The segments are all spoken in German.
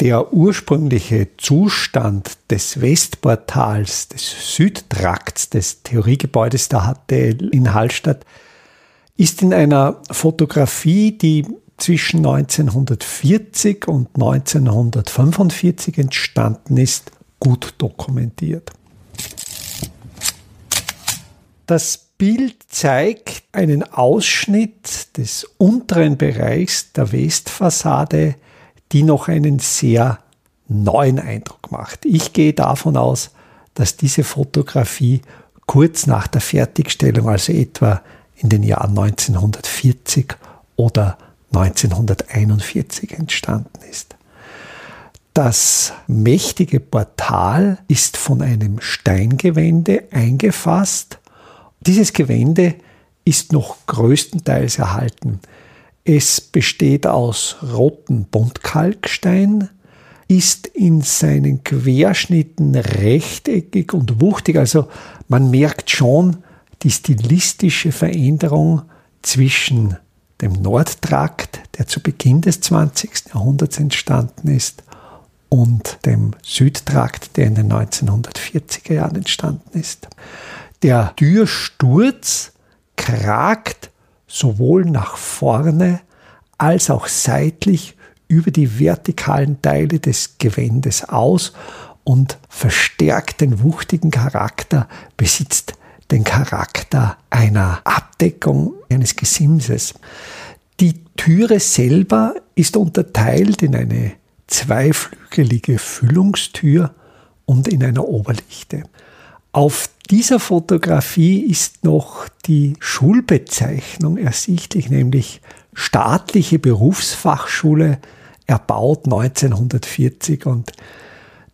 Der ursprüngliche Zustand des Westportals, des Südtrakts des Theoriegebäudes der HTL in Hallstatt ist in einer Fotografie, die zwischen 1940 und 1945 entstanden ist, gut dokumentiert. Das Bild zeigt einen Ausschnitt des unteren Bereichs der Westfassade, die noch einen sehr neuen Eindruck macht. Ich gehe davon aus, dass diese Fotografie kurz nach der Fertigstellung, also etwa in den Jahren 1940 oder 1941 entstanden ist. Das mächtige Portal ist von einem Steingewände eingefasst. Dieses Gewände ist noch größtenteils erhalten. Es besteht aus rotem Buntkalkstein, ist in seinen Querschnitten rechteckig und wuchtig. Also man merkt schon, die stilistische Veränderung zwischen dem Nordtrakt, der zu Beginn des 20. Jahrhunderts entstanden ist, und dem Südtrakt, der in den 1940er Jahren entstanden ist. Der Türsturz kragt sowohl nach vorne als auch seitlich über die vertikalen Teile des Gewändes aus und verstärkt den wuchtigen Charakter, besitzt den Charakter einer Abdeckung eines Gesimses. Die Türe selber ist unterteilt in eine zweiflügelige Füllungstür und in einer Oberlichte. Auf dieser Fotografie ist noch die Schulbezeichnung ersichtlich, nämlich staatliche Berufsfachschule, erbaut 1940. Und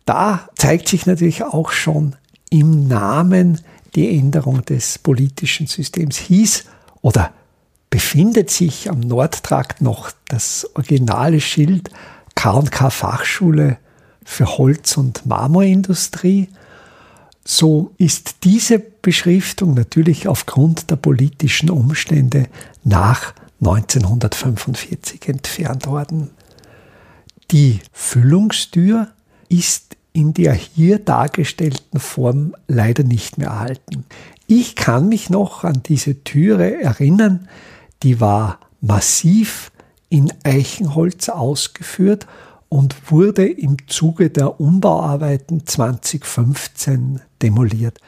da zeigt sich natürlich auch schon im Namen die Änderung des politischen Systems hieß oder befindet sich am Nordtrakt noch das originale Schild K&K Fachschule für Holz- und Marmorindustrie. So ist diese Beschriftung natürlich aufgrund der politischen Umstände nach 1945 entfernt worden. Die Füllungstür ist in der hier dargestellten Form leider nicht mehr erhalten. Ich kann mich noch an diese Türe erinnern, die war massiv in Eichenholz ausgeführt und wurde im Zuge der Umbauarbeiten 2015 demoliert.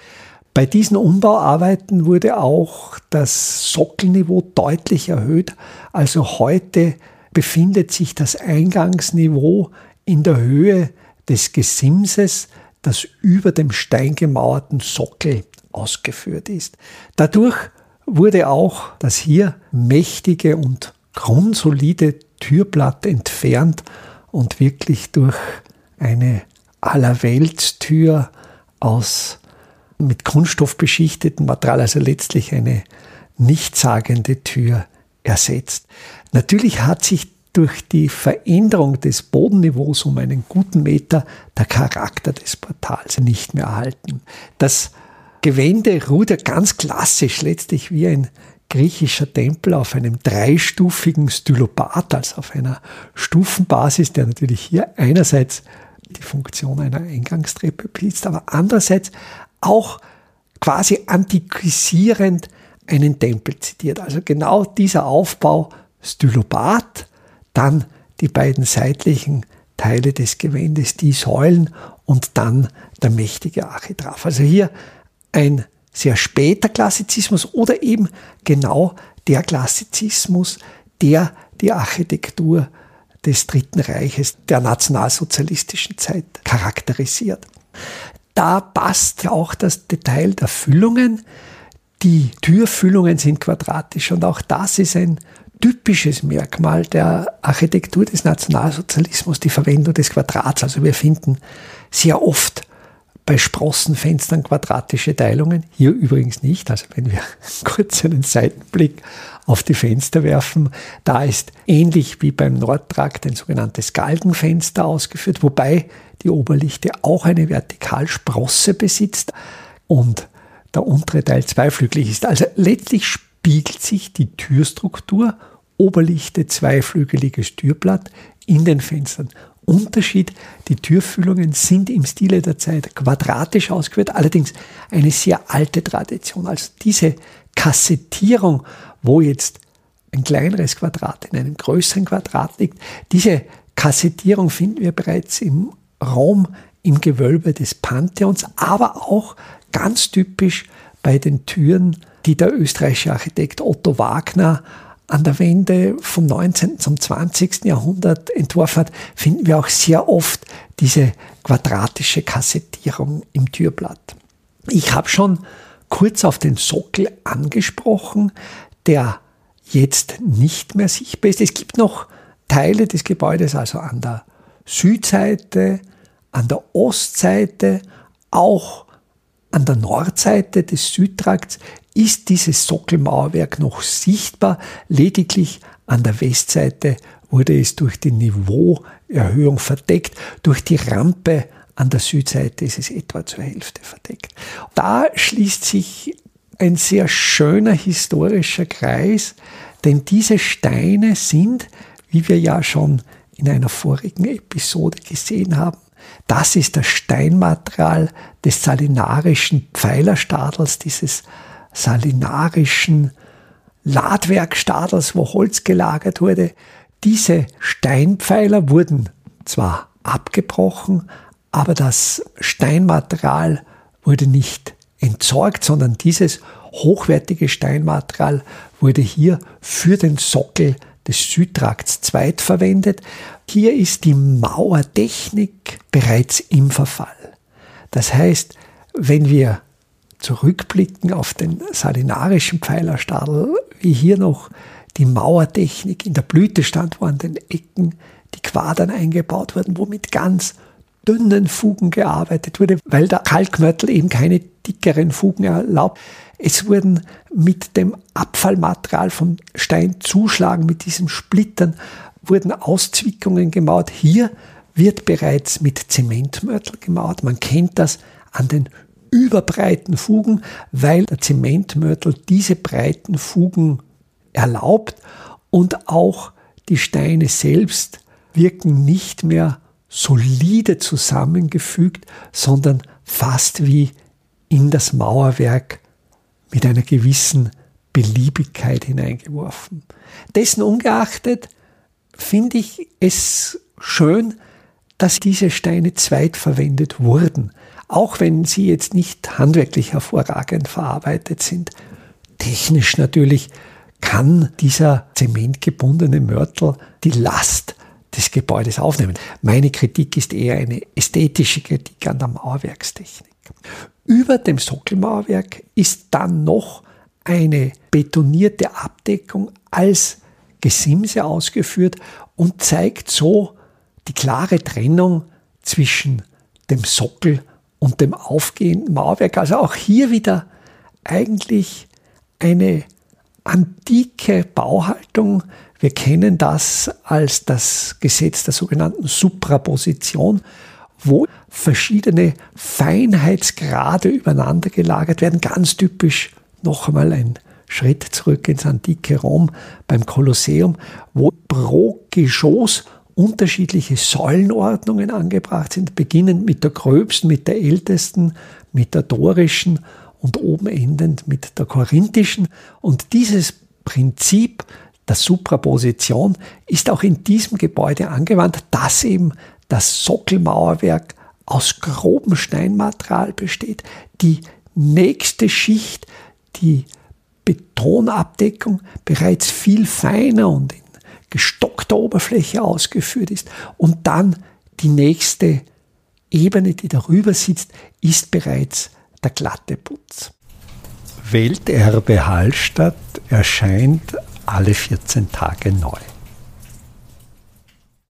Bei diesen Umbauarbeiten wurde auch das Sockelniveau deutlich erhöht. Also heute befindet sich das Eingangsniveau in der Höhe des Gesimses, das über dem steingemauerten Sockel ausgeführt ist. Dadurch wurde auch das hier mächtige und grundsolide Türblatt entfernt und wirklich durch eine Allerweltstür aus mit Kunststoff beschichteten Material, also letztlich eine nichtssagende Tür ersetzt. Natürlich hat sich durch die Veränderung des Bodenniveaus um einen guten Meter der Charakter des Portals nicht mehr erhalten. Das Gewände ruht ja ganz klassisch letztlich wie ein griechischer Tempel auf einem dreistufigen Stylopat, also auf einer Stufenbasis, der natürlich hier einerseits die Funktion einer Eingangstreppe besitzt, aber andererseits auch quasi antiquisierend einen Tempel zitiert. Also genau dieser Aufbau Stylopat, dann die beiden seitlichen Teile des Gewändes, die Säulen und dann der mächtige Architrav. Also hier ein sehr später Klassizismus oder eben genau der Klassizismus, der die Architektur des Dritten Reiches der nationalsozialistischen Zeit charakterisiert. Da passt auch das Detail der Füllungen. Die Türfüllungen sind quadratisch und auch das ist ein typisches Merkmal der Architektur des Nationalsozialismus, die Verwendung des Quadrats. Also wir finden sehr oft bei Sprossenfenstern quadratische Teilungen. Hier übrigens nicht. Also wenn wir kurz einen Seitenblick auf die Fenster werfen, da ist ähnlich wie beim Nordtrakt ein sogenanntes Galgenfenster ausgeführt, wobei die Oberlichte auch eine Vertikalsprosse besitzt und der untere Teil zweiflügelig ist. Also letztlich spiegelt sich die Türstruktur, Oberlichte, zweiflügeliges Türblatt in den Fenstern. Unterschied, die Türfüllungen sind im Stile der Zeit quadratisch ausgeführt, allerdings eine sehr alte Tradition. Also diese Kassettierung, wo jetzt ein kleineres Quadrat in einem größeren Quadrat liegt, diese Kassettierung finden wir bereits im Raum, im Gewölbe des Pantheons, aber auch ganz typisch bei den Türen, die der österreichische Architekt Otto Wagner an der Wende vom 19. zum 20. Jahrhundert entworfen hat, finden wir auch sehr oft diese quadratische Kassettierung im Türblatt. Ich habe schon kurz auf den Sockel angesprochen, der jetzt nicht mehr sichtbar ist. Es gibt noch Teile des Gebäudes, also an der Südseite, an der Ostseite, auch an der Nordseite des Südtrakts ist dieses Sockelmauerwerk noch sichtbar. Lediglich an der Westseite wurde es durch die Niveauerhöhung verdeckt. Durch die Rampe an der Südseite ist es etwa zur Hälfte verdeckt. Da schließt sich ein sehr schöner historischer Kreis, denn diese Steine sind, wie wir ja schon in einer vorigen Episode gesehen haben, das ist das Steinmaterial des salinarischen Pfeilerstadels, dieses salinarischen Ladwerkstadels, wo Holz gelagert wurde. Diese Steinpfeiler wurden zwar abgebrochen, aber das Steinmaterial wurde nicht entsorgt, sondern dieses hochwertige Steinmaterial wurde hier für den Sockel des Südtrakts zweitverwendet. Hier ist die Mauertechnik bereits im Verfall. Das heißt, wenn wir zurückblicken auf den salinarischen Pfeilerstadel, wie hier noch die Mauertechnik in der Blüte stand, wo an den Ecken die Quadern eingebaut wurden, wo mit ganz dünnen Fugen gearbeitet wurde, weil der Kalkmörtel eben keine dickeren Fugen erlaubt. Es wurden mit dem Abfallmaterial vom Steinzuschlagen, mit diesem Splittern, wurden Auszwickungen gemauert. Hier wird bereits mit Zementmörtel gemauert. Man kennt das an den überbreiten Fugen, weil der Zementmörtel diese breiten Fugen erlaubt und auch die Steine selbst wirken nicht mehr solide zusammengefügt, sondern fast wie in das Mauerwerk mit einer gewissen Beliebigkeit hineingeworfen. Dessen ungeachtet finde ich es schön, dass diese Steine zweitverwendet wurden auch wenn sie jetzt nicht handwerklich hervorragend verarbeitet sind. Technisch natürlich kann dieser zementgebundene Mörtel die Last des Gebäudes aufnehmen. Meine Kritik ist eher eine ästhetische Kritik an der Mauerwerkstechnik. Über dem Sockelmauerwerk ist dann noch eine betonierte Abdeckung als Gesimse ausgeführt und zeigt so die klare Trennung zwischen dem Sockel und dem aufgehenden Mauerwerk. Also auch hier wieder eigentlich eine antike Bauhaltung. Wir kennen das als das Gesetz der sogenannten Supraposition, wo verschiedene Feinheitsgrade übereinander gelagert werden. Ganz typisch noch einmal ein Schritt zurück ins antike Rom beim Kolosseum, wo pro Geschoss unterschiedliche Säulenordnungen angebracht sind, beginnend mit der gröbsten, mit der ältesten, mit der dorischen und oben endend mit der korinthischen. Und dieses Prinzip der Supraposition ist auch in diesem Gebäude angewandt, dass eben das Sockelmauerwerk aus grobem Steinmaterial besteht. Die nächste Schicht, die Betonabdeckung, bereits viel feiner und in gestockter Oberfläche ausgeführt ist. Und dann die nächste Ebene, die darüber sitzt, ist bereits der glatte Putz. Welterbe Hallstatt erscheint alle 14 Tage neu.